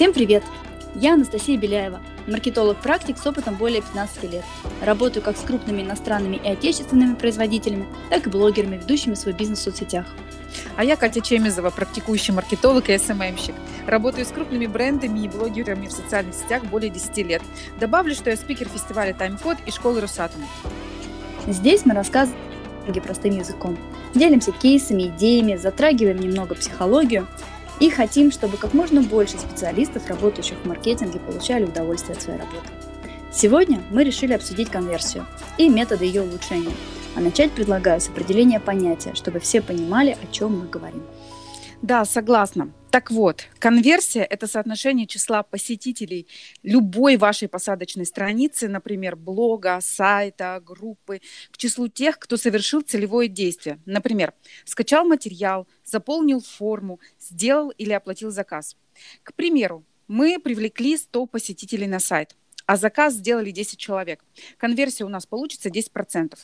Всем привет! Я Анастасия Беляева, маркетолог-практик с опытом более 15 лет. Работаю как с крупными иностранными и отечественными производителями, так и блогерами, ведущими свой бизнес в соцсетях. А я Катя Чемизова, практикующий маркетолог и СММщик. Работаю с крупными брендами и блогерами в социальных сетях более 10 лет. Добавлю, что я спикер фестиваля Таймкод и школы Росатома. Здесь мы рассказываем простым языком. Делимся кейсами, идеями, затрагиваем немного психологию и хотим, чтобы как можно больше специалистов, работающих в маркетинге, получали удовольствие от своей работы. Сегодня мы решили обсудить конверсию и методы ее улучшения. А начать предлагаю с определения понятия, чтобы все понимали, о чем мы говорим. Да, согласна. Так вот, конверсия – это соотношение числа посетителей любой вашей посадочной страницы, например, блога, сайта, группы, к числу тех, кто совершил целевое действие. Например, скачал материал, заполнил форму, сделал или оплатил заказ. К примеру, мы привлекли 100 посетителей на сайт а заказ сделали 10 человек. Конверсия у нас получится 10%.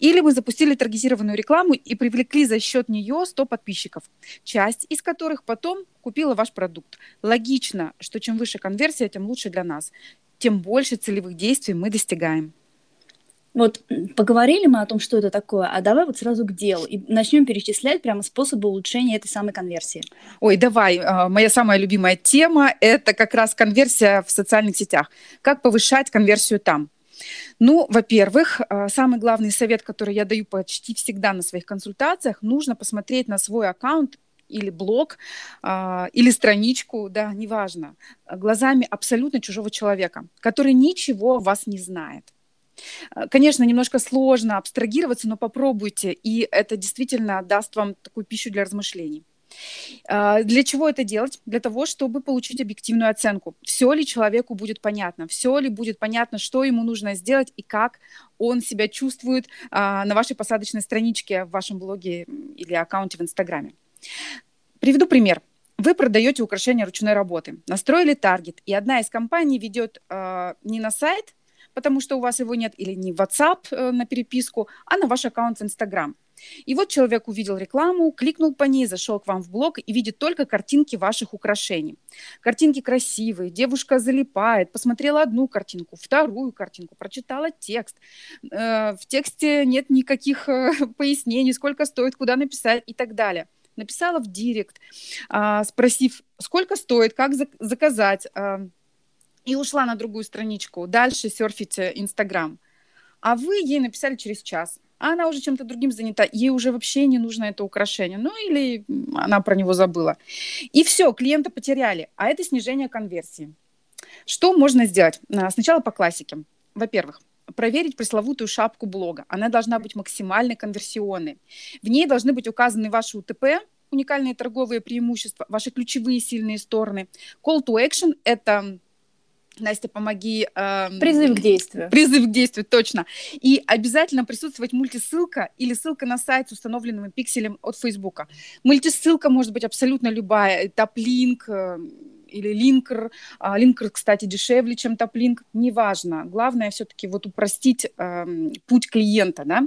Или мы запустили таргетированную рекламу и привлекли за счет нее 100 подписчиков, часть из которых потом купила ваш продукт. Логично, что чем выше конверсия, тем лучше для нас, тем больше целевых действий мы достигаем. Вот поговорили мы о том, что это такое, а давай вот сразу к делу и начнем перечислять прямо способы улучшения этой самой конверсии. Ой, давай, а, моя самая любимая тема – это как раз конверсия в социальных сетях. Как повышать конверсию там? Ну, во-первых, а, самый главный совет, который я даю почти всегда на своих консультациях, нужно посмотреть на свой аккаунт или блог, а, или страничку, да, неважно, глазами абсолютно чужого человека, который ничего о вас не знает. Э, конечно, немножко сложно абстрагироваться, но попробуйте, и это действительно даст вам такую пищу для размышлений. Э, для чего это делать? Для того, чтобы получить объективную оценку. Все ли человеку будет понятно? Все ли будет понятно, что ему нужно сделать и как он себя чувствует э, на вашей посадочной страничке в вашем блоге или аккаунте в Инстаграме? Приведу пример. Вы продаете украшения ручной работы, настроили таргет, и одна из компаний ведет э, не на сайт, потому что у вас его нет, или не в WhatsApp э, на переписку, а на ваш аккаунт в Instagram. И вот человек увидел рекламу, кликнул по ней, зашел к вам в блог и видит только картинки ваших украшений. Картинки красивые, девушка залипает, посмотрела одну картинку, вторую картинку, прочитала текст. Э, в тексте нет никаких э, пояснений, сколько стоит, куда написать и так далее. Написала в директ, а, спросив, сколько стоит, как заказать, а, и ушла на другую страничку, дальше серфите Инстаграм. А вы ей написали через час. А она уже чем-то другим занята, ей уже вообще не нужно это украшение. Ну или она про него забыла. И все, клиента потеряли. А это снижение конверсии. Что можно сделать? А, сначала по классике. Во-первых, проверить пресловутую шапку блога. Она должна быть максимально конверсионной. В ней должны быть указаны ваши УТП, уникальные торговые преимущества, ваши ключевые сильные стороны. Call to action – это Настя, помоги. Эм, призыв к действию. Призыв к действию, точно. И обязательно присутствовать мультисылка или ссылка на сайт с установленным пикселем от Фейсбука. Мультисылка может быть абсолютно любая. Топ-линк э, или линкер. А, линкер, кстати, дешевле, чем топ-линк. Неважно. Главное все-таки вот упростить э, путь клиента, да.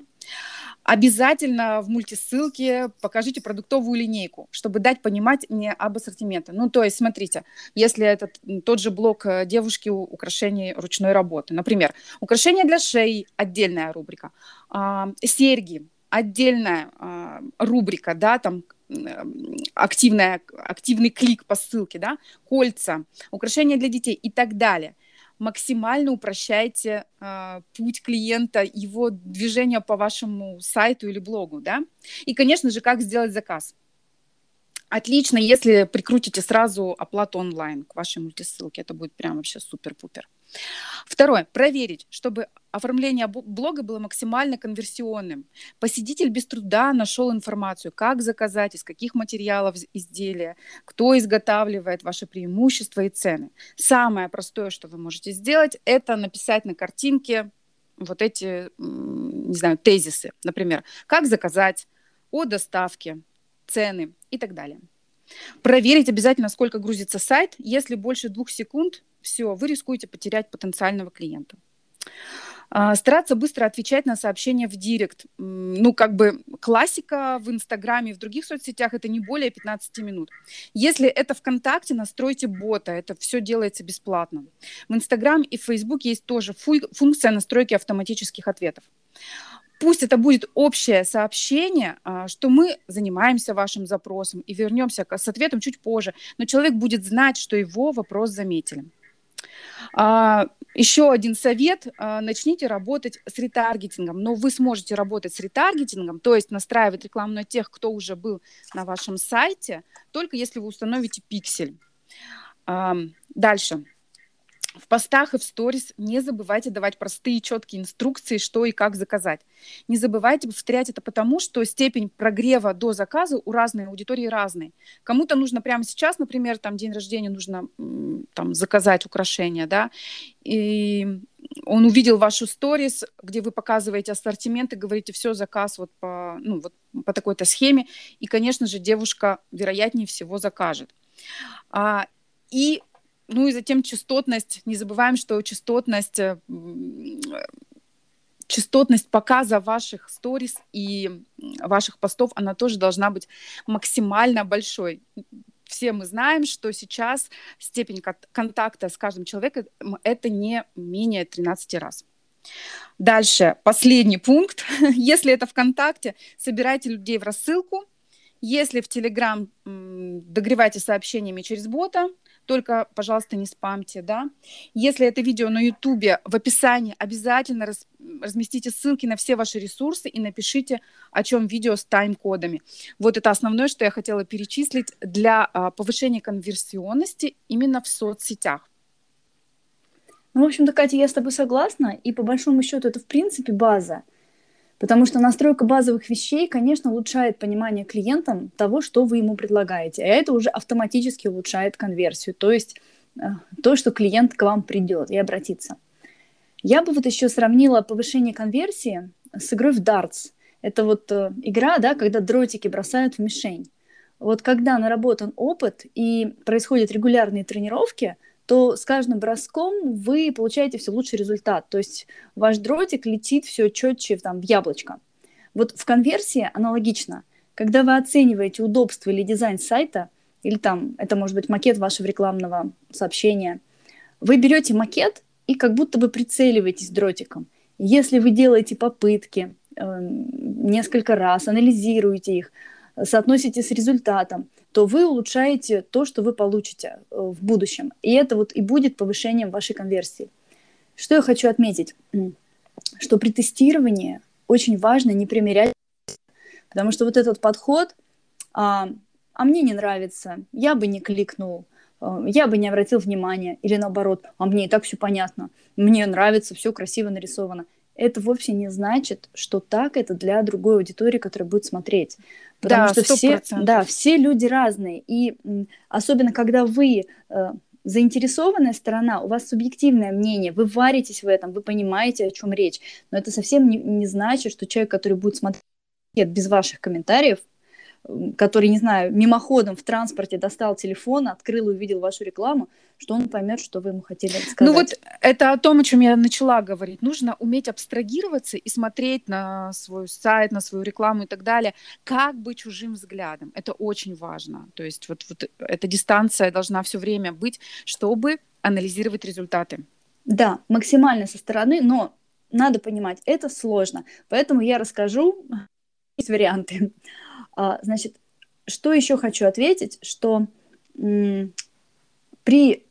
Обязательно в мультисылке покажите продуктовую линейку, чтобы дать понимать мне об ассортименте. Ну, то есть, смотрите, если это тот же блок э, девушки украшений ручной работы, например, украшения для шеи – отдельная рубрика, а, серьги – отдельная а, рубрика, да, там активная, активный клик по ссылке, да, кольца, украшения для детей и так далее максимально упрощайте э, путь клиента, его движение по вашему сайту или блогу, да. И, конечно же, как сделать заказ. Отлично, если прикрутите сразу оплату онлайн к вашей мультисылке, это будет прям вообще супер-пупер. Второе. Проверить, чтобы оформление блога было максимально конверсионным. Посетитель без труда нашел информацию, как заказать, из каких материалов изделия, кто изготавливает ваши преимущества и цены. Самое простое, что вы можете сделать, это написать на картинке вот эти, не знаю, тезисы. Например, как заказать, о доставке, цены и так далее. Проверить обязательно, сколько грузится сайт. Если больше двух секунд, все, вы рискуете потерять потенциального клиента. А, стараться быстро отвечать на сообщения в директ. Ну, как бы классика в Инстаграме, в других соцсетях это не более 15 минут. Если это ВКонтакте, настройте бота, это все делается бесплатно. В Инстаграм и в Фейсбук есть тоже функция настройки автоматических ответов. Пусть это будет общее сообщение, а, что мы занимаемся вашим запросом и вернемся с ответом чуть позже, но человек будет знать, что его вопрос заметили. А, еще один совет. А, начните работать с ретаргетингом. Но вы сможете работать с ретаргетингом, то есть настраивать рекламу на тех, кто уже был на вашем сайте, только если вы установите пиксель. Дальше. В постах и в сторис не забывайте давать простые четкие инструкции, что и как заказать. Не забывайте повторять это потому, что степень прогрева до заказа у разной аудитории разный. Кому-то нужно прямо сейчас, например, там день рождения нужно там заказать украшения, да, и он увидел вашу сторис, где вы показываете ассортимент и говорите, все, заказ вот по, ну, вот по такой-то схеме, и, конечно же, девушка вероятнее всего закажет. А, и ну и затем частотность. Не забываем, что частотность, э, частотность показа ваших сторис и ваших постов, она тоже должна быть максимально большой. Все мы знаем, что сейчас степень контакта с каждым человеком это не менее 13 раз. Дальше, последний пункт. Если это ВКонтакте, собирайте людей в рассылку. Если в Телеграм, догревайте сообщениями через бота только, пожалуйста, не спамьте, да. Если это видео на Ютубе, в описании обязательно раз, разместите ссылки на все ваши ресурсы и напишите, о чем видео с тайм-кодами. Вот это основное, что я хотела перечислить для а, повышения конверсионности именно в соцсетях. Ну, в общем-то, Катя, я с тобой согласна, и по большому счету это, в принципе, база. Потому что настройка базовых вещей, конечно, улучшает понимание клиентам того, что вы ему предлагаете. А это уже автоматически улучшает конверсию, то есть э, то, что клиент к вам придет и обратится. Я бы вот еще сравнила повышение конверсии с игрой в дартс. Это вот э, игра, да, когда дротики бросают в мишень. Вот когда наработан опыт и происходят регулярные тренировки – то с каждым броском вы получаете все лучший результат. То есть ваш дротик летит все четче там, в яблочко. Вот в конверсии аналогично. Когда вы оцениваете удобство или дизайн сайта, или там это может быть макет вашего рекламного сообщения, вы берете макет и как будто бы прицеливаетесь дротиком. Если вы делаете попытки э, несколько раз, анализируете их, соотносите с результатом, то вы улучшаете то, что вы получите э, в будущем. И это вот и будет повышением вашей конверсии. Что я хочу отметить? Что при тестировании очень важно не примерять, потому что вот этот подход, а, а мне не нравится, я бы не кликнул, э, я бы не обратил внимания, или наоборот, а мне и так все понятно, мне нравится, все красиво нарисовано это вовсе не значит, что так это для другой аудитории, которая будет смотреть. Потому да, что все, да, все люди разные. И особенно когда вы э, заинтересованная сторона, у вас субъективное мнение, вы варитесь в этом, вы понимаете, о чем речь. Но это совсем не, не значит, что человек, который будет смотреть без ваших комментариев, который, не знаю, мимоходом в транспорте достал телефон, открыл и увидел вашу рекламу, что он поймет, что вы ему хотели сказать. Ну вот это о том, о чем я начала говорить. Нужно уметь абстрагироваться и смотреть на свой сайт, на свою рекламу и так далее, как бы чужим взглядом. Это очень важно. То есть вот, вот эта дистанция должна все время быть, чтобы анализировать результаты. Да, максимально со стороны, но надо понимать, это сложно. Поэтому я расскажу, есть варианты. А, значит, что еще хочу ответить, что при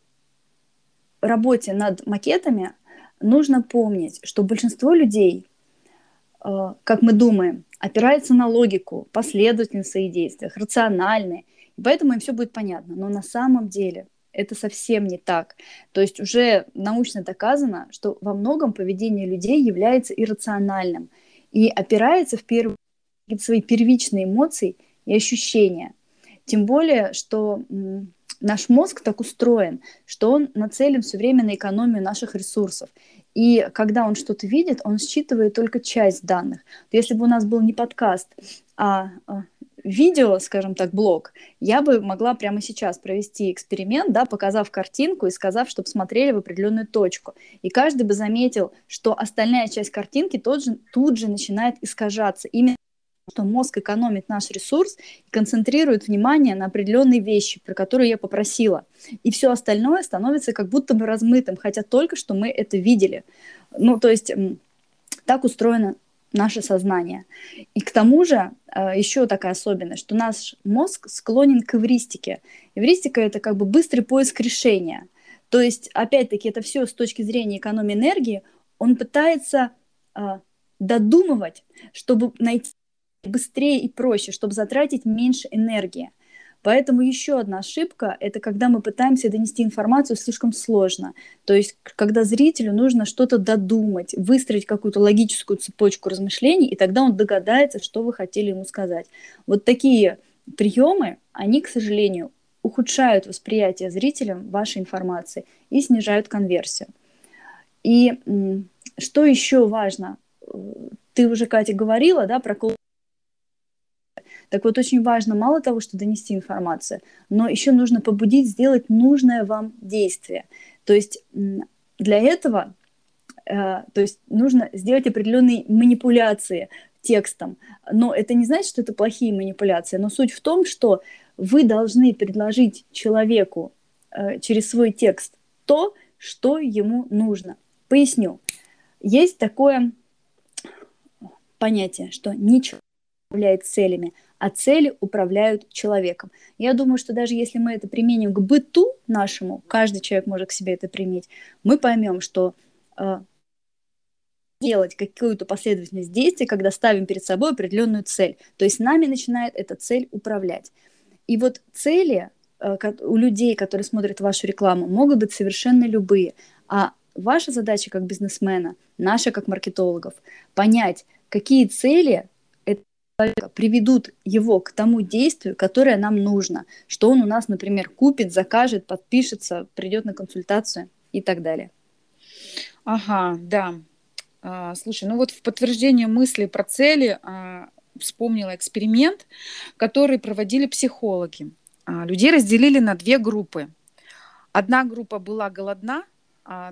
работе над макетами нужно помнить, что большинство людей, а, как мы думаем, опирается на логику, последовательность в своих действиях, рациональные, и поэтому им все будет понятно. Но на самом деле это совсем не так. То есть уже научно доказано, что во многом поведение людей является иррациональным и опирается в первую свои первичные эмоции и ощущения. Тем более, что наш мозг так устроен, что он нацелен все время на экономию наших ресурсов. И когда он что-то видит, он считывает только часть данных. Если бы у нас был не подкаст, а, а видео, скажем так, блог, я бы могла прямо сейчас провести эксперимент, да, показав картинку и сказав, чтобы смотрели в определенную точку. И каждый бы заметил, что остальная часть картинки тот же, тут же начинает искажаться. Именно что мозг экономит наш ресурс и концентрирует внимание на определенные вещи, про которые я попросила. И все остальное становится как будто бы размытым, хотя только что мы это видели. Ну, то есть так устроено наше сознание. И к тому же э, еще такая особенность, что наш мозг склонен к эвристике. Эвристика – это как бы быстрый поиск решения. То есть, опять-таки, это все с точки зрения экономии энергии. Он пытается э, додумывать, чтобы найти быстрее и проще, чтобы затратить меньше энергии. Поэтому еще одна ошибка – это когда мы пытаемся донести информацию слишком сложно. То есть, когда зрителю нужно что-то додумать, выстроить какую-то логическую цепочку размышлений, и тогда он догадается, что вы хотели ему сказать. Вот такие приемы, они, к сожалению, ухудшают восприятие зрителям вашей информации и снижают конверсию. И что еще важно? Ты уже, Катя, говорила да, про так вот, очень важно мало того, что донести информацию, но еще нужно побудить сделать нужное вам действие. То есть для этого э, то есть нужно сделать определенные манипуляции текстом. Но это не значит, что это плохие манипуляции. Но суть в том, что вы должны предложить человеку э, через свой текст то, что ему нужно. Поясню. Есть такое понятие, что ничего не является целями, а цели управляют человеком. Я думаю, что даже если мы это применим к быту нашему, каждый человек может к себе это применить, мы поймем, что э, делать какую-то последовательность действий, когда ставим перед собой определенную цель. То есть нами начинает эта цель управлять. И вот цели э, у людей, которые смотрят вашу рекламу, могут быть совершенно любые. А ваша задача как бизнесмена, наша как маркетологов, понять, какие цели человека приведут его к тому действию, которое нам нужно, что он у нас, например, купит, закажет, подпишется, придет на консультацию и так далее. Ага, да. А, слушай, ну вот в подтверждение мысли про цели а, вспомнила эксперимент, который проводили психологи. А, людей разделили на две группы. Одна группа была голодна,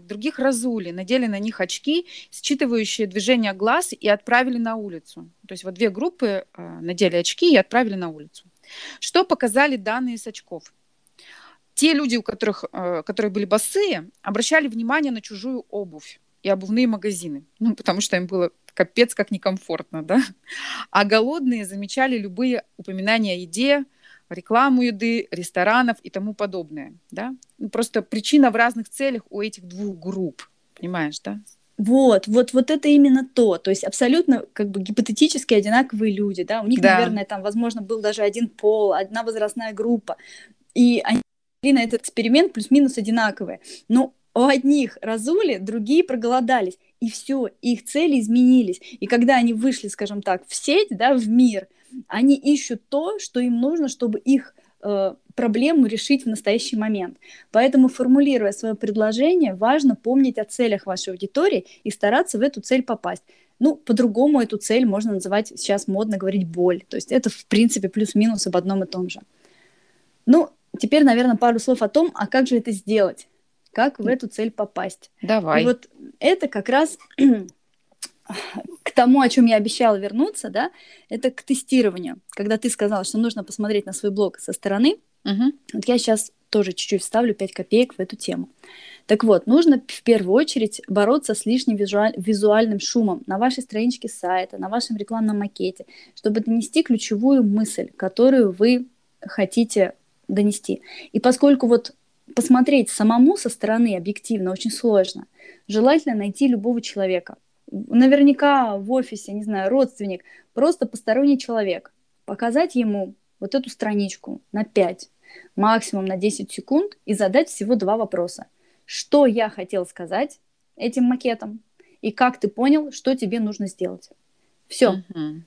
других разули, надели на них очки, считывающие движения глаз и отправили на улицу. То есть вот две группы а, надели очки и отправили на улицу. Что показали данные с очков? Те люди, у которых, а, которые были босые, обращали внимание на чужую обувь и обувные магазины, ну, потому что им было капец как некомфортно, да. А голодные замечали любые упоминания о еде, рекламу еды, ресторанов и тому подобное. Да? Ну, просто причина в разных целях у этих двух групп. Понимаешь, да? Вот, вот, вот это именно то. То есть абсолютно как бы гипотетически одинаковые люди, да, у них, да. наверное, там, возможно, был даже один пол, одна возрастная группа, и они на этот эксперимент плюс-минус одинаковые. Но у одних разули, другие проголодались, и все, их цели изменились. И когда они вышли, скажем так, в сеть, да, в мир, они ищут то, что им нужно, чтобы их э, проблему решить в настоящий момент. Поэтому, формулируя свое предложение, важно помнить о целях вашей аудитории и стараться в эту цель попасть. Ну, по-другому эту цель можно называть, сейчас модно говорить, боль. То есть это, в принципе, плюс-минус об одном и том же. Ну, теперь, наверное, пару слов о том, а как же это сделать? Как в эту цель попасть? Давай. И вот это как раз к тому, о чем я обещала вернуться, да, это к тестированию. Когда ты сказала, что нужно посмотреть на свой блог со стороны, угу. вот я сейчас тоже чуть-чуть вставлю 5 копеек в эту тему. Так вот, нужно в первую очередь бороться с лишним визуаль- визуальным шумом на вашей страничке сайта, на вашем рекламном макете, чтобы донести ключевую мысль, которую вы хотите донести. И поскольку вот посмотреть самому со стороны объективно очень сложно, желательно найти любого человека – наверняка в офисе, не знаю, родственник, просто посторонний человек, показать ему вот эту страничку на 5, максимум на 10 секунд и задать всего два вопроса. Что я хотел сказать этим макетом и как ты понял, что тебе нужно сделать. Все. Uh-huh.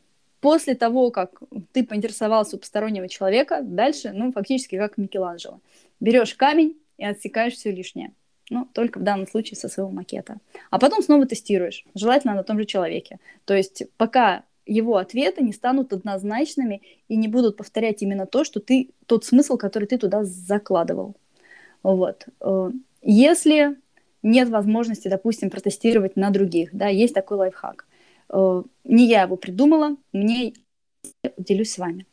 После того, как ты поинтересовался у постороннего человека, дальше, ну, фактически как Микеланджело. Берешь камень и отсекаешь все лишнее ну, только в данном случае со своего макета. А потом снова тестируешь, желательно на том же человеке. То есть пока его ответы не станут однозначными и не будут повторять именно то, что ты, тот смысл, который ты туда закладывал. Вот. Э, если нет возможности, допустим, протестировать на других, да, есть такой лайфхак. Э, не я его придумала, мне делюсь с вами.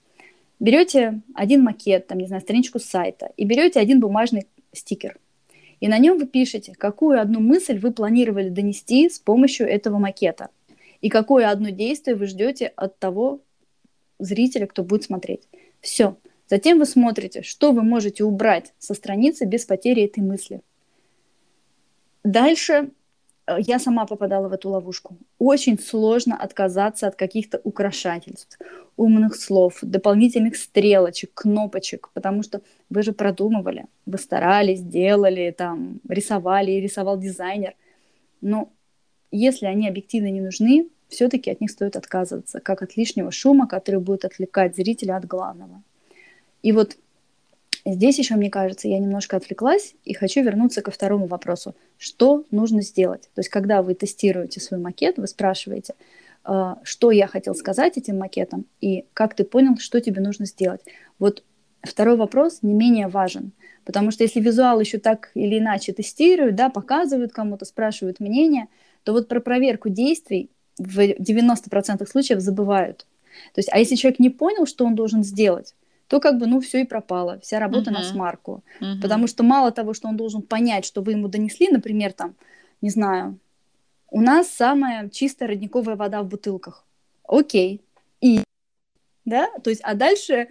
Берете один макет, там, не знаю, страничку сайта, и берете один бумажный стикер. И на нем вы пишете, какую одну мысль вы планировали донести с помощью этого макета. И какое одно действие вы ждете от того зрителя, кто будет смотреть. Все. Затем вы смотрите, что вы можете убрать со страницы без потери этой мысли. Дальше я сама попадала в эту ловушку. Очень сложно отказаться от каких-то украшательств, умных слов, дополнительных стрелочек, кнопочек, потому что вы же продумывали, вы старались, делали, там, рисовали, рисовал дизайнер. Но если они объективно не нужны, все-таки от них стоит отказываться, как от лишнего шума, который будет отвлекать зрителя от главного. И вот Здесь еще, мне кажется, я немножко отвлеклась и хочу вернуться ко второму вопросу. Что нужно сделать? То есть, когда вы тестируете свой макет, вы спрашиваете, э, что я хотел сказать этим макетом и как ты понял, что тебе нужно сделать. Вот второй вопрос не менее важен, потому что если визуал еще так или иначе тестируют, да, показывают кому-то, спрашивают мнение, то вот про проверку действий в 90% случаев забывают. То есть, а если человек не понял, что он должен сделать, то как бы, ну, все и пропало, вся работа uh-huh. на смарку. Uh-huh. Потому что мало того, что он должен понять, что вы ему донесли, например, там, не знаю, у нас самая чистая родниковая вода в бутылках. Окей. Да, то есть, а дальше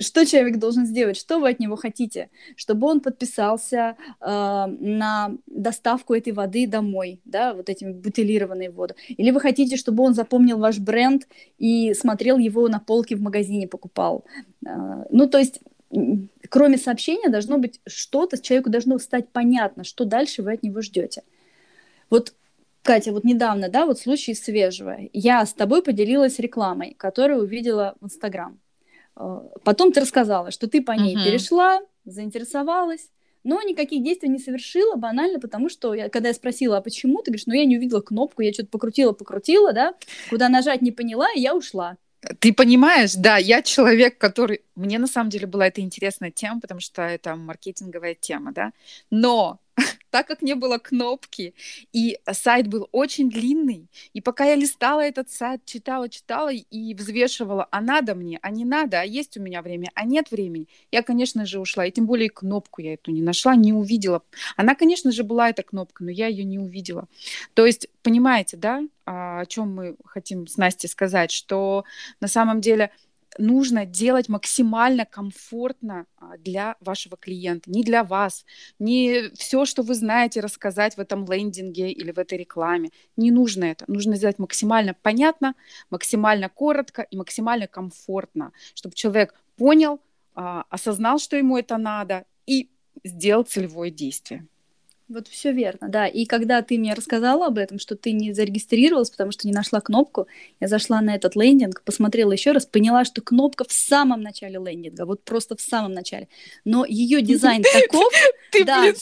что человек должен сделать, что вы от него хотите, чтобы он подписался э, на доставку этой воды домой, да, вот этим бутилированной воду, или вы хотите, чтобы он запомнил ваш бренд и смотрел его на полке в магазине, покупал, э, ну, то есть кроме сообщения должно быть что-то, человеку должно стать понятно, что дальше вы от него ждете. Вот Катя, вот недавно, да, вот случай свежего. Я с тобой поделилась рекламой, которую увидела в Инстаграм. Э, потом ты рассказала, что ты по ней uh-huh. перешла, заинтересовалась, но никаких действий не совершила, банально, потому что я, когда я спросила, а почему, ты говоришь, ну я не увидела кнопку, я что-то покрутила-покрутила, да, куда нажать не поняла, и я ушла. Ты понимаешь, да, я человек, который... Мне на самом деле была эта интересная тема, потому что это маркетинговая тема, да, но так как не было кнопки, и сайт был очень длинный, и пока я листала этот сайт, читала, читала и взвешивала, а надо мне, а не надо, а есть у меня время, а нет времени, я, конечно же, ушла, и тем более кнопку я эту не нашла, не увидела. Она, конечно же, была эта кнопка, но я ее не увидела. То есть, понимаете, да, а, о чем мы хотим с Настей сказать, что на самом деле нужно делать максимально комфортно а, для вашего клиента, не для вас, не все, что вы знаете, рассказать в этом лендинге или в этой рекламе. Не нужно это. Нужно сделать максимально понятно, максимально коротко и максимально комфортно, чтобы человек понял, а, осознал, что ему это надо и сделал целевое действие. Вот все верно, да. И когда ты мне рассказала об этом, что ты не зарегистрировалась, потому что не нашла кнопку, я зашла на этот лендинг, посмотрела еще раз, поняла, что кнопка в самом начале лендинга, вот просто в самом начале. Но ее дизайн таков. Ты, блин,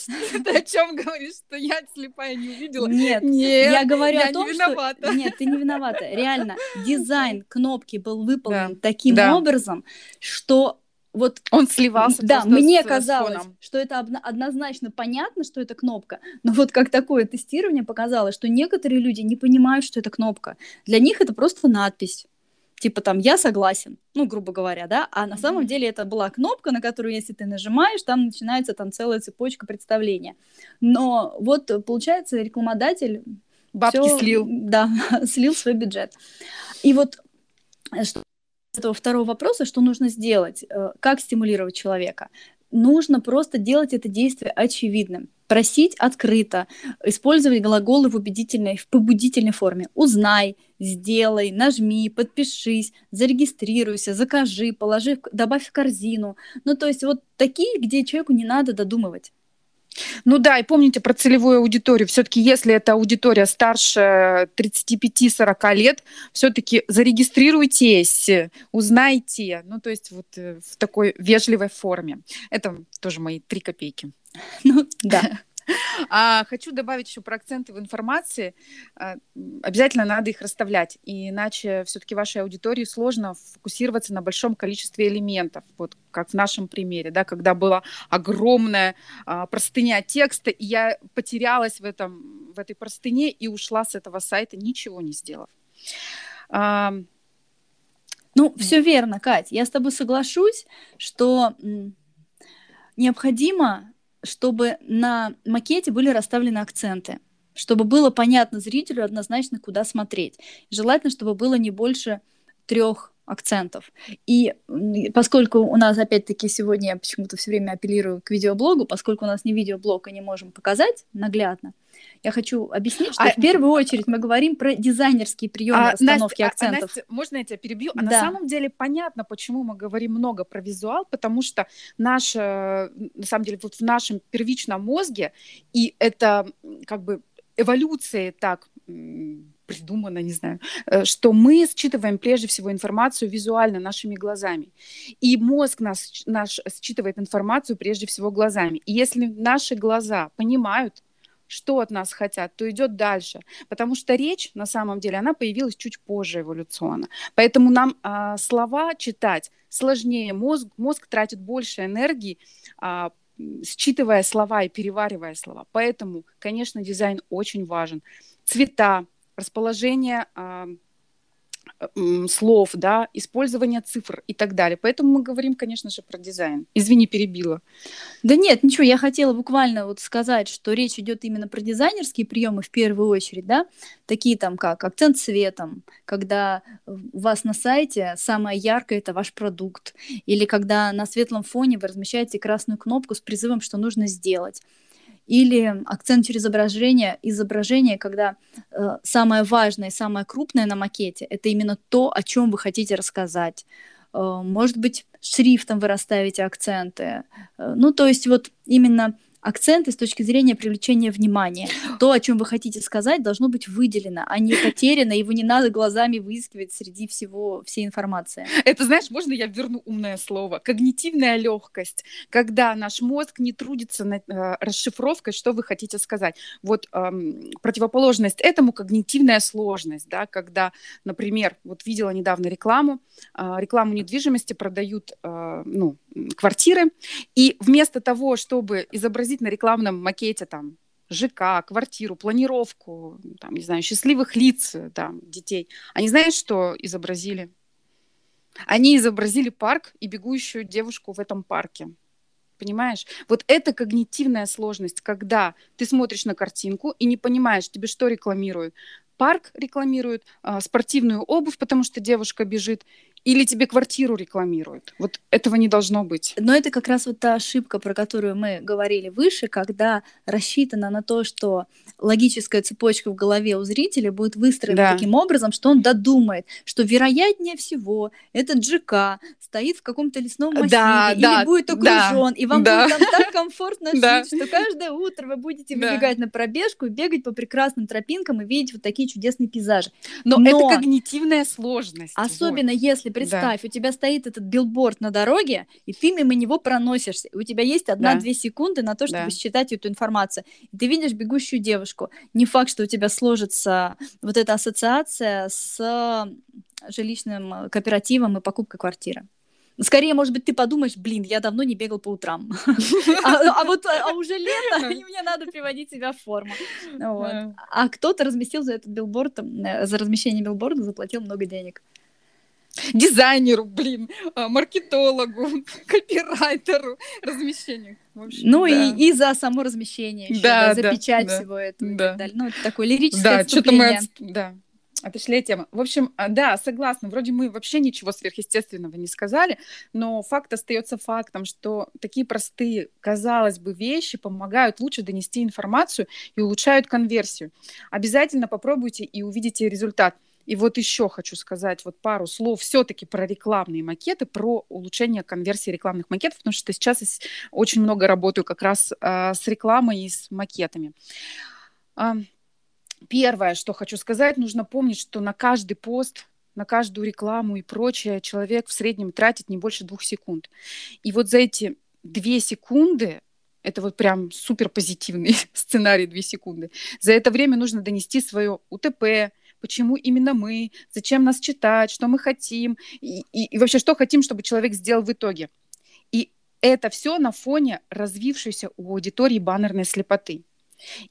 о чем говоришь, что я слепая не увидела? Нет, нет я говорю о том, что... Нет, ты не виновата. Реально, дизайн кнопки был выполнен таким образом, что вот он сливался. Да, мне с, казалось, с что это однозначно понятно, что это кнопка, но вот как такое тестирование показало, что некоторые люди не понимают, что это кнопка. Для них это просто надпись. Типа там «я согласен», ну, грубо говоря, да, а на самом деле это была кнопка, на которую, если ты нажимаешь, там начинается там целая цепочка представления. Но вот, получается, рекламодатель... Бабки всё, слил. Да, слил свой бюджет. И вот э, что этого второго вопроса, что нужно сделать, э, как стимулировать человека. Нужно просто делать это действие очевидным. Просить открыто, использовать глаголы в убедительной, в побудительной форме. Узнай, сделай, нажми, подпишись, зарегистрируйся, закажи, положи, добавь в корзину. Ну, то есть вот такие, где человеку не надо додумывать. Ну да, и помните про целевую аудиторию. Все-таки, если эта аудитория старше 35-40 лет, все-таки зарегистрируйтесь, узнайте. Ну, то есть вот э, в такой вежливой форме. Это тоже мои три копейки. Ну, да. А хочу добавить еще про акценты в информации. А, обязательно надо их расставлять, иначе все-таки вашей аудитории сложно фокусироваться на большом количестве элементов, вот как в нашем примере, да, когда была огромная а, простыня текста, и я потерялась в этом в этой простыне и ушла с этого сайта, ничего не сделав. А, ну, все верно, Кать. Я с тобой соглашусь, что необходимо, чтобы на макете были расставлены акценты, чтобы было понятно зрителю однозначно, куда смотреть. Желательно, чтобы было не больше трех акцентов. И поскольку у нас, опять-таки, сегодня я почему-то все время апеллирую к видеоблогу, поскольку у нас не видеоблог и не можем показать наглядно, я хочу объяснить, что а... в первую очередь мы говорим про дизайнерские приемы а, расстановки Настя, акцентов. А, Настя, можно я тебя перебью? А да. на самом деле понятно, почему мы говорим много про визуал, потому что наш, на самом деле, вот в нашем первичном мозге, и это как бы эволюция так придумано, не знаю, э, что мы считываем прежде всего информацию визуально нашими глазами. И мозг нас, наш считывает информацию прежде всего глазами. И если наши глаза понимают, что от нас хотят, то идет дальше. Потому что речь, на самом деле, она появилась чуть позже эволюционно. Поэтому нам а, слова читать сложнее. Мозг, мозг тратит больше энергии, а, считывая слова и переваривая слова. Поэтому, конечно, дизайн очень важен. Цвета, расположение а, слов, да, использование цифр и так далее. Поэтому мы говорим, конечно же, про дизайн. Извини, перебила. Да нет, ничего, я хотела буквально вот сказать, что речь идет именно про дизайнерские приемы в первую очередь, да, такие там как акцент цветом, когда у вас на сайте самое яркое это ваш продукт, или когда на светлом фоне вы размещаете красную кнопку с призывом, что нужно сделать или акцент через изображение, изображение, когда э, самое важное, самое крупное на макете – это именно то, о чем вы хотите рассказать. Э, может быть, шрифтом вы расставите акценты. Э, ну, то есть вот именно акценты с точки зрения привлечения внимания. То, о чем вы хотите сказать, должно быть выделено, а не потеряно, его не надо глазами выискивать среди всего, всей информации. Это, знаешь, можно я верну умное слово? Когнитивная легкость, когда наш мозг не трудится над э, расшифровкой, что вы хотите сказать. Вот э, противоположность этому когнитивная сложность, да, когда, например, вот видела недавно рекламу, э, рекламу недвижимости продают, э, ну, квартиры, и вместо того, чтобы изобразить на рекламном макете там ЖК, квартиру, планировку, там, не знаю, счастливых лиц там, детей, они знают, что изобразили? Они изобразили парк и бегущую девушку в этом парке. Понимаешь? Вот это когнитивная сложность, когда ты смотришь на картинку и не понимаешь, тебе что рекламируют. Парк рекламирует, а, спортивную обувь, потому что девушка бежит, или тебе квартиру рекламируют. Вот этого не должно быть. Но это как раз вот та ошибка, про которую мы говорили выше, когда рассчитано на то, что логическая цепочка в голове у зрителя будет выстроена да. таким образом, что он додумает, что вероятнее всего этот ЖК стоит в каком-то лесном массиве да, или да, будет окружен, да, и вам да. будет там так комфортно жить, что каждое утро вы будете выбегать на пробежку и бегать по прекрасным тропинкам и видеть вот такие чудесные пейзажи. Но, это когнитивная сложность. Особенно если если представь, да. у тебя стоит этот билборд на дороге, и ты мимо него проносишься, и у тебя есть одна-две да. секунды на то, чтобы да. считать эту информацию. И ты видишь бегущую девушку. Не факт, что у тебя сложится вот эта ассоциация с жилищным кооперативом и покупкой квартиры. Скорее, может быть, ты подумаешь, блин, я давно не бегал по утрам. А, а вот а уже лето, и мне надо приводить себя в форму. А кто-то разместил за этот билборд, э, за размещение билборда заплатил много денег дизайнеру, блин, а, маркетологу, копирайтеру, размещению. Общем, ну да. и, и за само размещение еще, да, да, за да, печать да, всего этого да. и так далее. Ну, это такое лирическое да. Что-то мы, да, отошли от темы. В общем, а, да, согласна. Вроде мы вообще ничего сверхъестественного не сказали, но факт остается фактом, что такие простые, казалось бы, вещи помогают лучше донести информацию и улучшают конверсию. Обязательно попробуйте и увидите результат. И вот еще хочу сказать вот пару слов все-таки про рекламные макеты, про улучшение конверсии рекламных макетов, потому что сейчас очень много работаю как раз э, с рекламой и с макетами. Э, первое, что хочу сказать, нужно помнить, что на каждый пост на каждую рекламу и прочее человек в среднем тратит не больше двух секунд. И вот за эти две секунды Это вот прям супер позитивный сценарий две секунды. За это время нужно донести свое УТП, почему именно мы, зачем нас читать, что мы хотим и, и, и вообще что хотим, чтобы человек сделал в итоге. И это все на фоне развившейся у аудитории баннерной слепоты.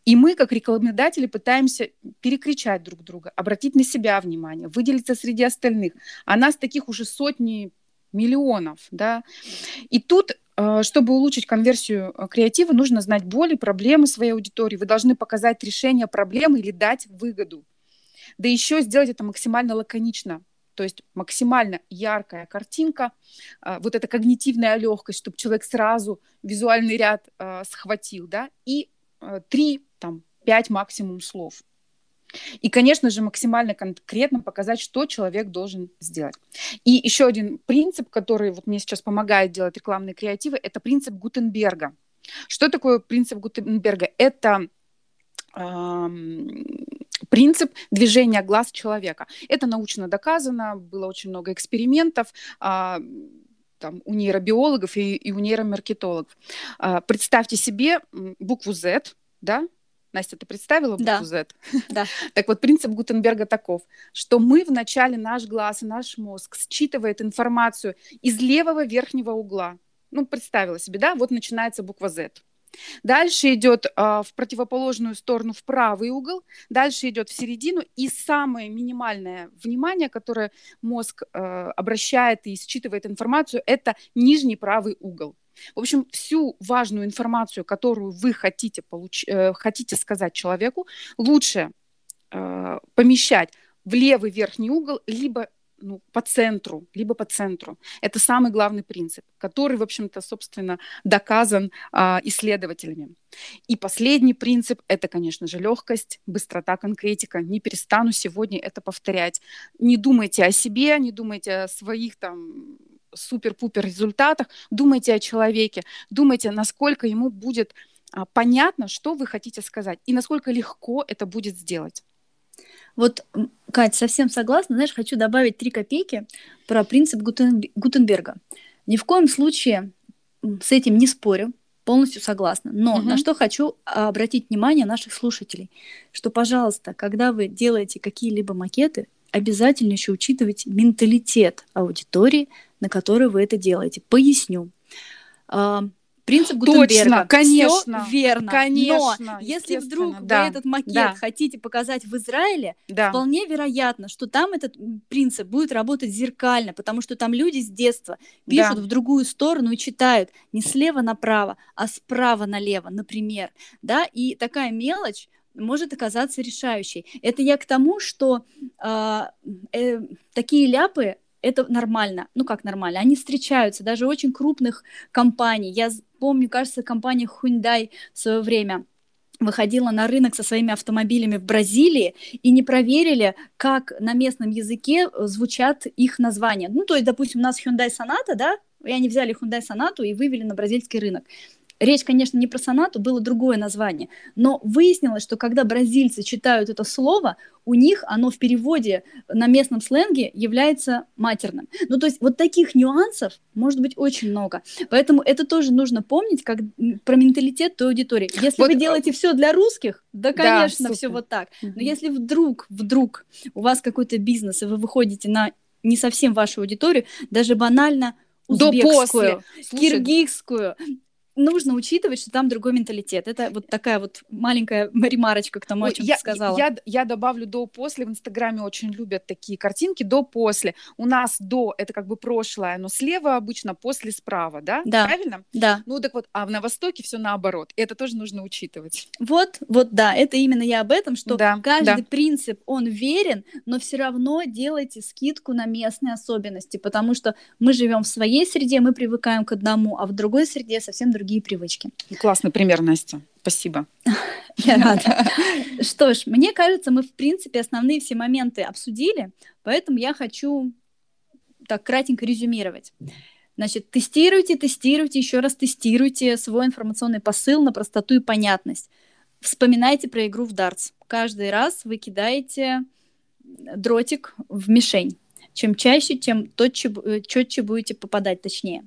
И мы, как рекламодатели, пытаемся перекричать друг друга, обратить на себя внимание, выделиться среди остальных. А нас таких уже сотни миллионов, да. И тут, э, чтобы улучшить конверсию э, креатива, нужно знать боли, проблемы своей аудитории. Вы должны показать решение проблемы или дать выгоду. Да еще сделать это максимально лаконично, то есть максимально яркая картинка, э, вот эта когнитивная легкость, чтобы человек сразу визуальный ряд схватил, да, и три, там, пять максимум слов. И, конечно же, максимально конкретно показать, что человек должен сделать. И еще один принцип, который вот мне сейчас помогает делать рекламные креативы, это принцип Гутенберга. Что такое принцип Гутенберга? Это принцип движения глаз человека. Это научно доказано, было очень много экспериментов. Э, там, у нейробиологов и, и у нейромаркетологов. Э, представьте себе букву Z, да, Настя, ты представила букву да. Z? Да. Так вот, принцип Гутенберга таков, что мы вначале, наш глаз и наш мозг считывает информацию из левого верхнего угла. Ну, представила себе, да? Вот начинается буква Z. Дальше идет э, в противоположную сторону в правый угол, дальше идет в середину, и самое минимальное внимание, которое мозг э, обращает и считывает информацию, это нижний правый угол. В общем, всю важную информацию, которую вы хотите, получ... э, хотите сказать человеку, лучше э, помещать в левый верхний угол, либо ну, по центру, либо по центру. Это самый главный принцип, который, в общем-то, собственно, доказан а, исследователями. И последний принцип – это, конечно же, легкость, быстрота, конкретика. Не перестану сегодня это повторять. Не думайте о себе, не думайте о своих там супер-пупер результатах, думайте о человеке, думайте, насколько ему будет а, понятно, что вы хотите сказать, и насколько легко это будет сделать. Вот, Кать, совсем согласна. Знаешь, хочу добавить три копейки про принцип Гутен... Гутенберга. Ни в коем случае с этим не спорю, полностью согласна. Но угу. на что хочу обратить внимание наших слушателей, что, пожалуйста, когда вы делаете какие-либо макеты, обязательно еще учитывайте менталитет аудитории, на которую вы это делаете. Поясню. Принцип Гутенберга. Точно, конечно. Все верно. Конечно. Но если вдруг да, вы этот макет да. хотите показать в Израиле, да. вполне вероятно, что там этот принцип будет работать зеркально, потому что там люди с детства пишут да. в другую сторону и читают не слева направо, а справа налево, например. Да? И такая мелочь может оказаться решающей. Это я к тому, что э, э, такие ляпы это нормально. Ну как нормально? Они встречаются даже очень крупных компаний. Я помню, кажется, компания Hyundai в свое время выходила на рынок со своими автомобилями в Бразилии и не проверили, как на местном языке звучат их названия. Ну, то есть, допустим, у нас Hyundai Sonata, да, и они взяли Hyundai Sonata и вывели на бразильский рынок. Речь, конечно, не про сонату, было другое название. Но выяснилось, что когда бразильцы читают это слово, у них оно в переводе на местном сленге является матерным. Ну, то есть вот таких нюансов может быть очень много. Поэтому это тоже нужно помнить как про менталитет той аудитории. Если вот, вы делаете все для русских, да, конечно, да, все вот так. Но если вдруг, вдруг у вас какой-то бизнес, и вы выходите на не совсем вашу аудиторию, даже банально узбекскую, киргизскую, нужно учитывать, что там другой менталитет. Это вот такая вот маленькая ремарочка к тому, о чем я, ты сказала. Я, я добавлю до-после. В Инстаграме очень любят такие картинки. До-после. У нас до — это как бы прошлое, но слева обычно, после справа, да? Да. Правильно? Да. Ну так вот, а на Востоке все наоборот. И это тоже нужно учитывать. Вот, вот, да. Это именно я об этом, что да, каждый да. принцип, он верен, но все равно делайте скидку на местные особенности, потому что мы живем в своей среде, мы привыкаем к одному, а в другой среде совсем другие другие привычки. Классный пример, Настя. Спасибо. Я рада. Что ж, мне кажется, мы, в принципе, основные все моменты обсудили, поэтому я хочу так кратенько резюмировать. Значит, тестируйте, тестируйте, еще раз тестируйте свой информационный посыл на простоту и понятность. Вспоминайте про игру в дартс. Каждый раз вы кидаете дротик в мишень. Чем чаще, тем четче будете попадать точнее.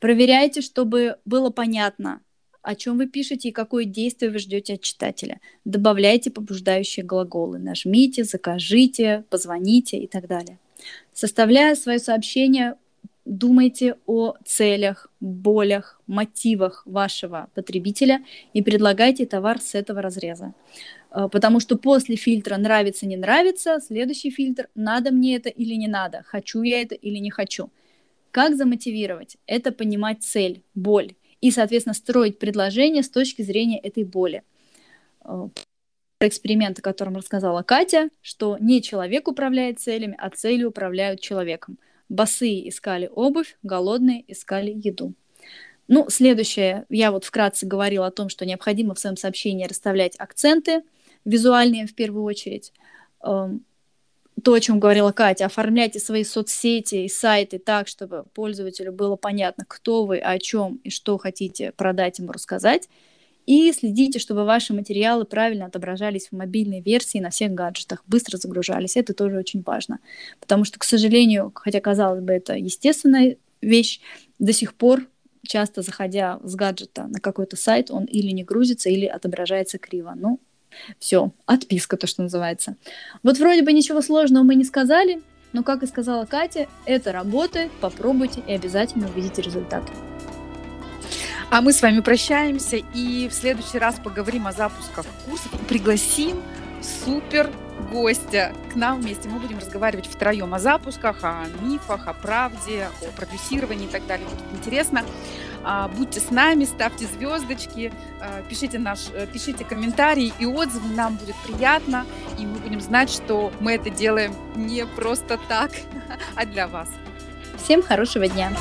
Проверяйте, чтобы было понятно, о чем вы пишете и какое действие вы ждете от читателя. Добавляйте побуждающие глаголы. Нажмите, закажите, позвоните и так далее. Составляя свое сообщение, думайте о целях, болях, мотивах вашего потребителя и предлагайте товар с этого разреза. Э, потому что после фильтра нравится, не нравится, следующий фильтр надо мне это или не надо, хочу я это или не хочу. Как замотивировать? Это понимать цель, боль и, соответственно, строить предложение с точки зрения этой боли. Э, эксперимент, о котором рассказала Катя, что не человек управляет целями, а цели управляют человеком. Босые искали обувь, голодные искали еду. Ну, следующее, я вот вкратце говорила о том, что необходимо в своем сообщении расставлять акценты, визуальные в первую очередь. То, о чем говорила Катя, оформляйте свои соцсети и сайты так, чтобы пользователю было понятно, кто вы, о чем и что хотите продать ему рассказать. И следите, чтобы ваши материалы правильно отображались в мобильной версии на всех гаджетах, быстро загружались. Это тоже очень важно. Потому что, к сожалению, хотя казалось бы, это естественная вещь, до сих пор часто заходя с гаджета на какой-то сайт, он или не грузится, или отображается криво. Ну, все, отписка, то, что называется. Вот вроде бы ничего сложного мы не сказали, но, как и сказала Катя, это работает, попробуйте и обязательно увидите результат. А мы с вами прощаемся и в следующий раз поговорим о запусках курсов. Пригласим супер гостя к нам вместе. Мы будем разговаривать втроем о запусках, о мифах, о правде, о продюсировании и так далее. Будет интересно. А, будьте с нами, ставьте звездочки, а, пишите, наш, э, пишите комментарии и отзывы, нам будет приятно, и мы будем знать, что мы это делаем не просто так, а для вас. Всем хорошего дня!